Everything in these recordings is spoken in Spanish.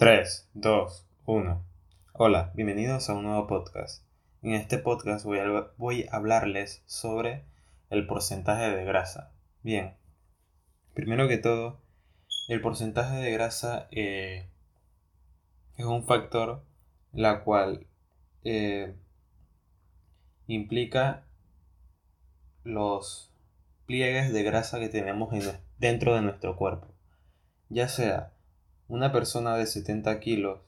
3, 2, 1. Hola, bienvenidos a un nuevo podcast. En este podcast voy a, hablarles sobre el porcentaje de grasa. Bien, primero que todo, el porcentaje de grasa eh, es un factor la cual eh, implica los pliegues de grasa que tenemos dentro de nuestro cuerpo, ya sea una persona de 70 kilos,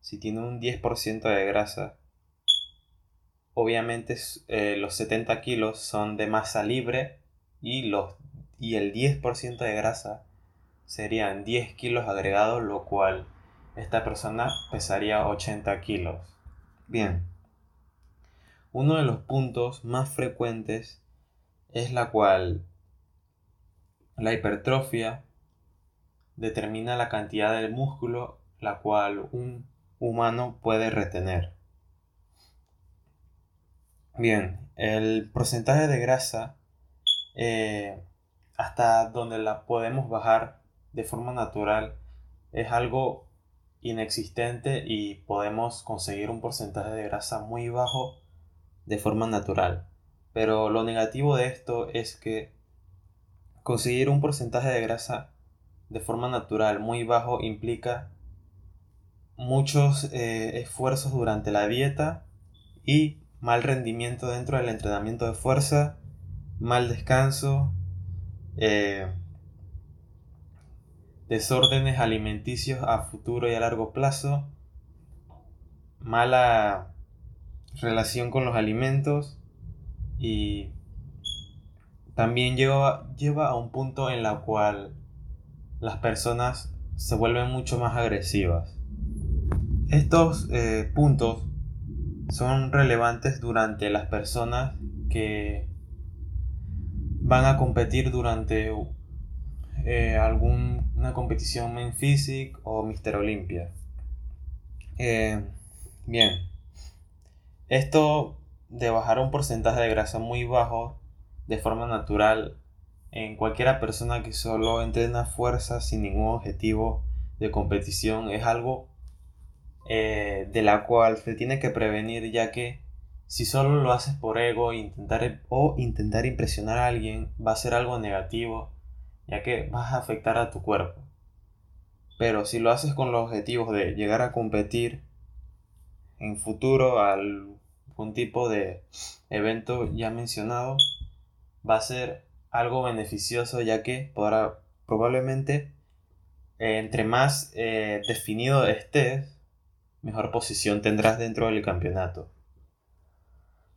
si tiene un 10% de grasa, obviamente eh, los 70 kilos son de masa libre y, los, y el 10% de grasa serían 10 kilos agregados, lo cual esta persona pesaría 80 kilos. Bien, uno de los puntos más frecuentes es la cual la hipertrofia determina la cantidad de músculo la cual un humano puede retener. Bien, el porcentaje de grasa eh, hasta donde la podemos bajar de forma natural es algo inexistente y podemos conseguir un porcentaje de grasa muy bajo de forma natural. Pero lo negativo de esto es que conseguir un porcentaje de grasa de forma natural muy bajo implica muchos eh, esfuerzos durante la dieta y mal rendimiento dentro del entrenamiento de fuerza, mal descanso, eh, desórdenes alimenticios a futuro y a largo plazo, mala relación con los alimentos y también lleva, lleva a un punto en la cual las personas se vuelven mucho más agresivas. Estos eh, puntos son relevantes durante las personas que van a competir durante eh, alguna competición en Physique o Mister Olympia. Eh, bien, esto de bajar un porcentaje de grasa muy bajo de forma natural en cualquiera persona que solo entrena fuerza sin ningún objetivo de competición es algo eh, de la cual se tiene que prevenir ya que si solo lo haces por ego intentar, o intentar impresionar a alguien va a ser algo negativo ya que vas a afectar a tu cuerpo. Pero si lo haces con los objetivos de llegar a competir en futuro a algún tipo de evento ya mencionado, va a ser algo beneficioso ya que podrá, probablemente eh, entre más eh, definido estés, mejor posición tendrás dentro del campeonato.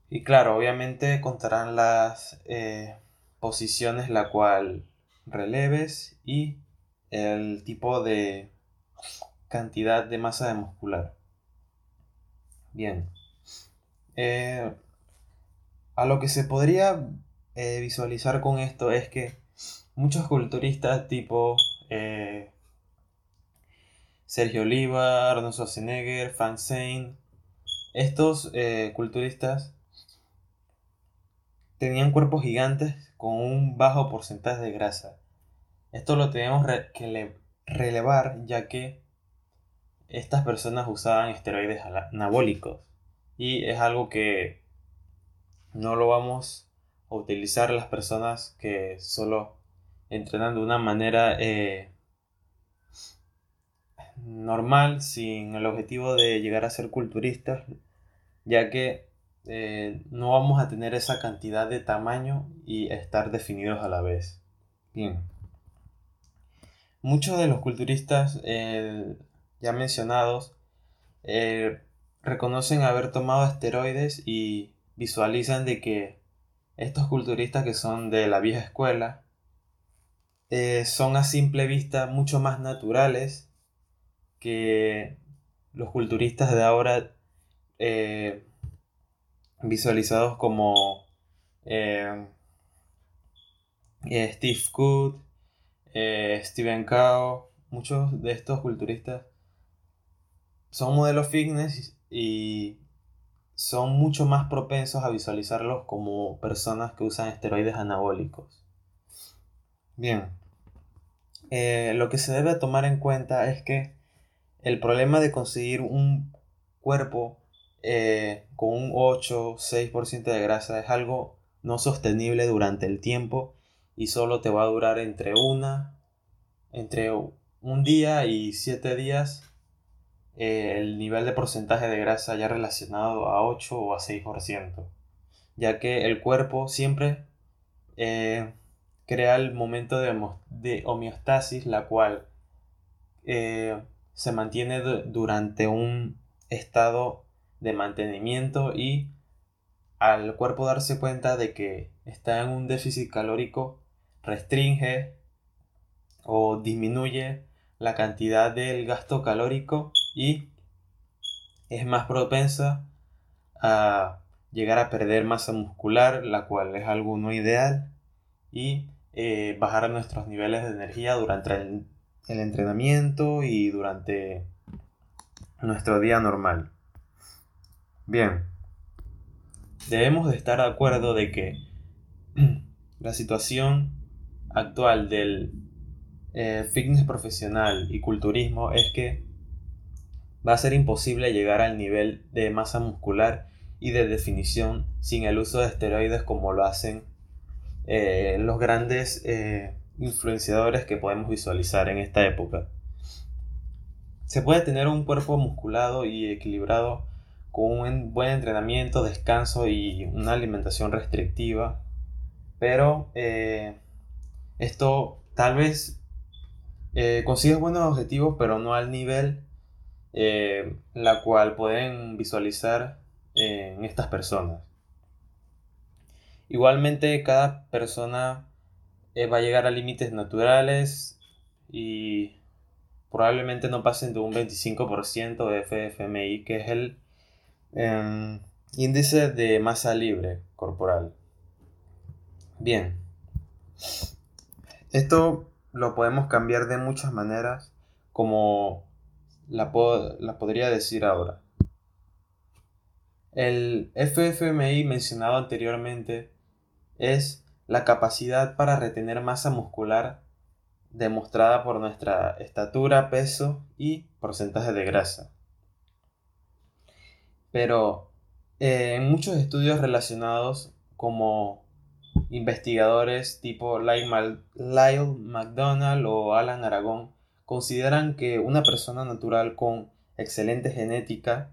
Y claro, obviamente contarán las eh, posiciones la cual releves y el tipo de cantidad de masa de muscular. Bien. a lo que se podría eh, visualizar con esto es que muchos culturistas tipo eh, Sergio Oliva, Arnold Schwarzenegger, Fan estos eh, culturistas tenían cuerpos gigantes con un bajo porcentaje de grasa. Esto lo tenemos que relevar ya que estas personas usaban esteroides anabólicos y es algo que no lo vamos utilizar las personas que solo entrenan de una manera eh, normal, sin el objetivo de llegar a ser culturistas, ya que eh, no vamos a tener esa cantidad de tamaño y estar definidos a la vez. Bien. Muchos de los culturistas eh, ya mencionados reconocen haber tomado esteroides y visualizan de que estos culturistas que son de la vieja escuela eh, son a simple vista mucho más naturales que los culturistas de ahora eh, visualizados como eh, Steve Cook, Steven Cao, muchos de estos culturistas son modelos fitness y son mucho más propensos a visualizarlos como personas que usan esteroides anabólicos. Bien, eh, lo que se debe tomar en cuenta es que el problema de conseguir un cuerpo eh, con un 8 6% de grasa es algo no sostenible durante el tiempo y solo te va a durar entre una entre un día y 7 días eh, el nivel de porcentaje de grasa ya relacionado a 8 o a 6%, ya que el cuerpo siempre eh, crea el momento de, homeostasis, la cual se mantiene durante un estado de mantenimiento y al cuerpo darse cuenta de que está en un déficit calórico, restringe o disminuye la cantidad del gasto calórico y es más propensa a llegar a perder masa muscular, la cual es algo no ideal, y eh, bajar nuestros niveles de energía durante el, entrenamiento y durante nuestro día normal. Bien, debemos de estar de acuerdo de que la situación actual del eh, fitness profesional y culturismo es que va a ser imposible llegar al nivel de masa muscular y de definición sin el uso de esteroides como lo hacen eh, los grandes eh, influenciadores que podemos visualizar en esta época. Se puede tener un cuerpo musculado y equilibrado con un buen entrenamiento, descanso y una alimentación restrictiva. Pero eh, esto tal vez consigues buenos objetivos, pero no al nivel eh, la cual pueden visualizar en estas personas. Igualmente cada persona va a llegar a límites naturales y probablemente no pasen de un 25% de FFMI, que es el Em, índice de masa libre corporal. Bien. Esto lo podemos cambiar de muchas maneras, como la, la podría decir ahora. El FFMI mencionado anteriormente es la capacidad para retener masa muscular demostrada por nuestra estatura, peso y porcentaje de grasa. Pero eh, en muchos estudios relacionados como investigadores tipo Lyle, McDonald o Alan Aragón consideran que una persona natural con excelente genética,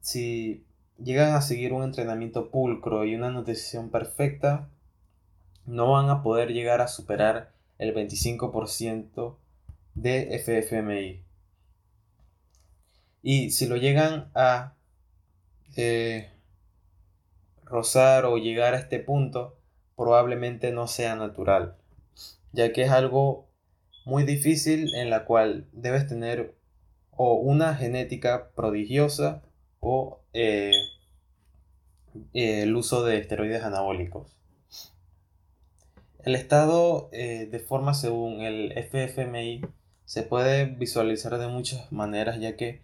si llegan a seguir un entrenamiento pulcro y una nutrición perfecta, no van a poder llegar a superar el 25% de FFMI. Y si lo llegan a eh, rozar o llegar a este punto probablemente no sea natural, ya que es algo muy difícil en la cual debes tener o una genética prodigiosa o eh, el uso de esteroides anabólicos. El estado eh, de forma según el FFMI se puede visualizar de muchas maneras ya que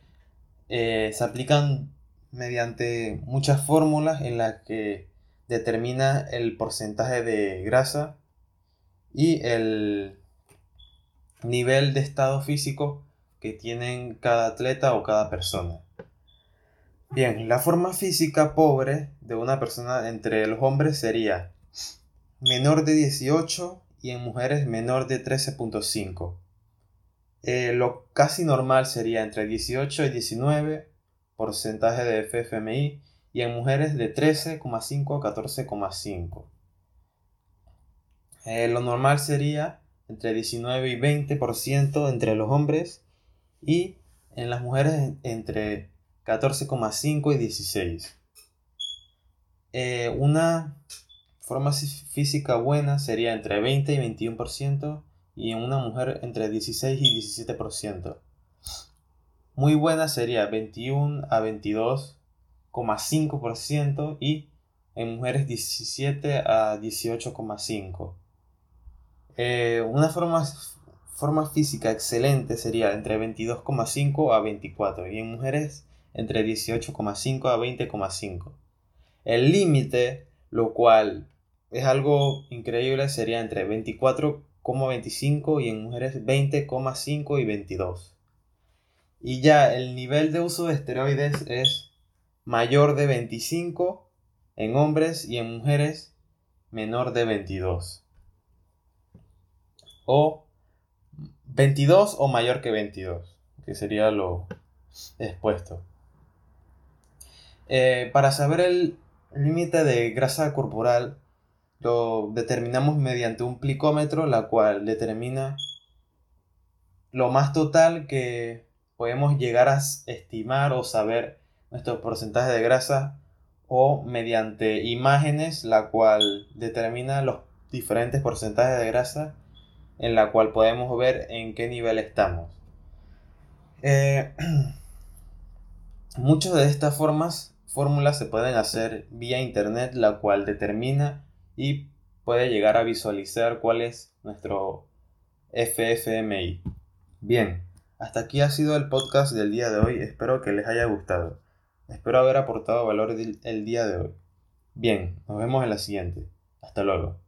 se aplican mediante muchas fórmulas en las que determina el porcentaje de grasa y el nivel de estado físico que tienen cada atleta o cada persona. Bien, la forma física pobre de una persona entre los hombres sería menor de 18 y en mujeres menor de 13.5. Eh, lo casi normal sería entre 18 y 19 porcentaje de FFMI y en mujeres de 13,5 a 14,5. Eh, lo normal sería entre 19 y 20% entre los hombres y en las mujeres entre 14,5 y 16. Eh, una forma física buena sería entre 20 y 21% y en una mujer entre 16 y 17%. Muy buena sería 21 a 22,5% y en mujeres 17 a 18,5%. Eh, una forma, forma física excelente sería entre 22,5 a 24 y en mujeres entre 18,5 a 20,5. El límite, lo cual es algo increíble, sería entre 24,25 y en mujeres 20,5 y 22. Y ya el nivel de uso de esteroides es mayor de 25 en hombres y en mujeres menor de 22. O 22 o mayor que 22, que sería lo expuesto. Eh, para saber el límite de grasa corporal, lo determinamos mediante un plicómetro, la cual determina lo más total que podemos llegar a estimar o saber nuestro porcentaje de grasa o mediante imágenes, la cual determina los diferentes porcentajes de grasa en la cual podemos ver en qué nivel estamos. Eh, muchas de estas formas, fórmulas se pueden hacer vía internet, la cual determina y puede llegar a visualizar cuál es nuestro FFMI. Bien, hasta aquí ha sido el podcast del día de hoy, espero que les haya gustado. Espero haber aportado valor el día de hoy. Bien, nos vemos en la siguiente. Hasta luego.